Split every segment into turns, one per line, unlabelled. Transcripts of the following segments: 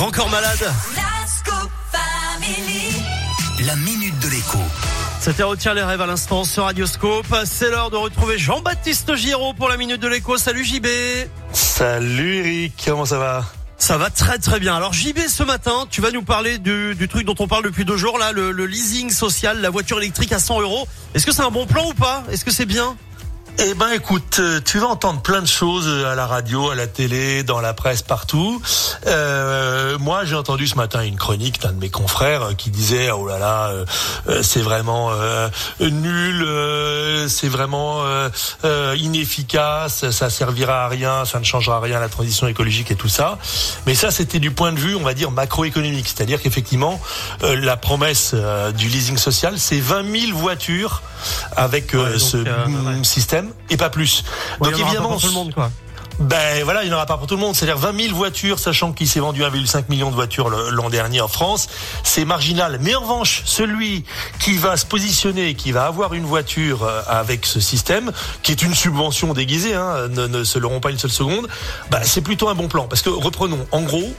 Grand Corps Malade.
La minute de l'écho.
C'était Retient les rêves à l'instant sur Radioscope. C'est l'heure de retrouver Jean-Baptiste Giraud pour la minute de l'écho. Salut JB.
Salut Eric, comment ça va?
Ça va très très bien. Alors JB, ce matin, tu vas nous parler du, du truc dont on parle depuis deux jours, là, le, le leasing social, la voiture électrique à 100 euros. Est-ce que c'est un bon plan ou pas? Est-ce que c'est bien?
Eh ben écoute, euh, tu vas entendre plein de choses euh, à la radio, à la télé, dans la presse, partout. Euh, moi, j'ai entendu ce matin une chronique d'un de mes confrères qui disait oh là là, c'est vraiment nul, euh, c'est vraiment euh, euh, inefficace, ça servira à rien, ça ne changera rien à la transition écologique et tout ça. Mais ça, c'était du point de vue, on va dire macroéconomique, c'est-à-dire qu'effectivement, euh, la promesse euh, du leasing social, c'est 20 000 voitures avec euh,
Ouais, donc,
ce
ouais.
système et pas plus.
Ouais,
donc
pas
évidemment,
pour tout le monde, quoi.
Ben voilà, il n'y en aura pas pour tout le monde. C'est-à-dire 20 000 voitures, sachant qu'il s'est vendu 1,5 million de voitures l'an dernier en France, c'est marginal. Mais en revanche, celui qui va se positionner, qui va avoir une voiture euh, avec ce système, qui est une subvention déguisée, hein, ne, ne se l'auront pas une seule seconde, ben, c'est plutôt un bon plan. Parce que reprenons, en gros,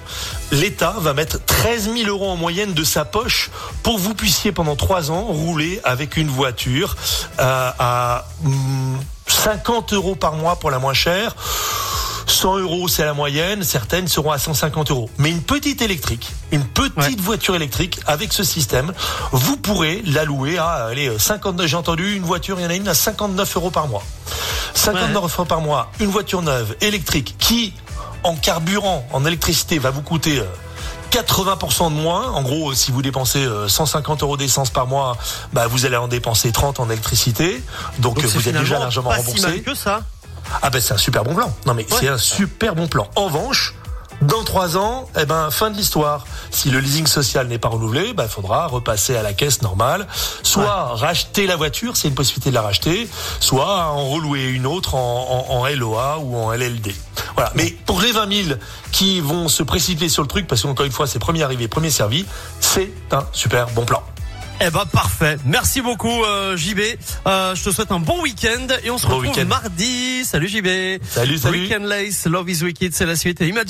l'État va mettre 13 000 euros en moyenne de sa poche pour que vous puissiez pendant trois ans rouler avec une voiture euh, à hum, 50 euros par mois pour la moins chère. 100 euros, c'est la moyenne. Certaines seront à 150 euros. Mais une petite électrique, une petite
Ouais.
voiture électrique avec ce système, vous pourrez la louer à, allez, 59, j'ai entendu une voiture, il y en a une à 59 euros par mois. 59 euros par mois, une voiture neuve, électrique, qui, en carburant, en électricité, va vous coûter euh, 80% de moins. En gros, si vous dépensez euh, 150 euros d'essence par mois, bah, vous allez en dépenser 30 en électricité. Donc,
Donc
euh, vous êtes déjà largement
pas
remboursé.
si mal que ça.
Ah ben c'est un super bon plan. Non mais c'est un super bon plan. En revanche, dans trois ans, eh ben fin de l'histoire. Si le leasing social n'est pas renouvelé, ben faudra repasser à la caisse normale, soit racheter la voiture, c'est une possibilité de la racheter, soit en relouer une autre en, en- en LOA ou en LLD. Voilà. Mais pour les 20 000 qui vont se précipiter sur le truc, parce qu'encore une fois c'est premier arrivé, premier servi, c'est un super bon plan.
Eh ben parfait. Merci beaucoup euh, JB. Euh, je te souhaite un bon week-end et on se
Bon
retrouve mardi. Salut JB.
Salut, salut.
Weekend Lace, Love is Wicked, c'est la suite. Et Imagine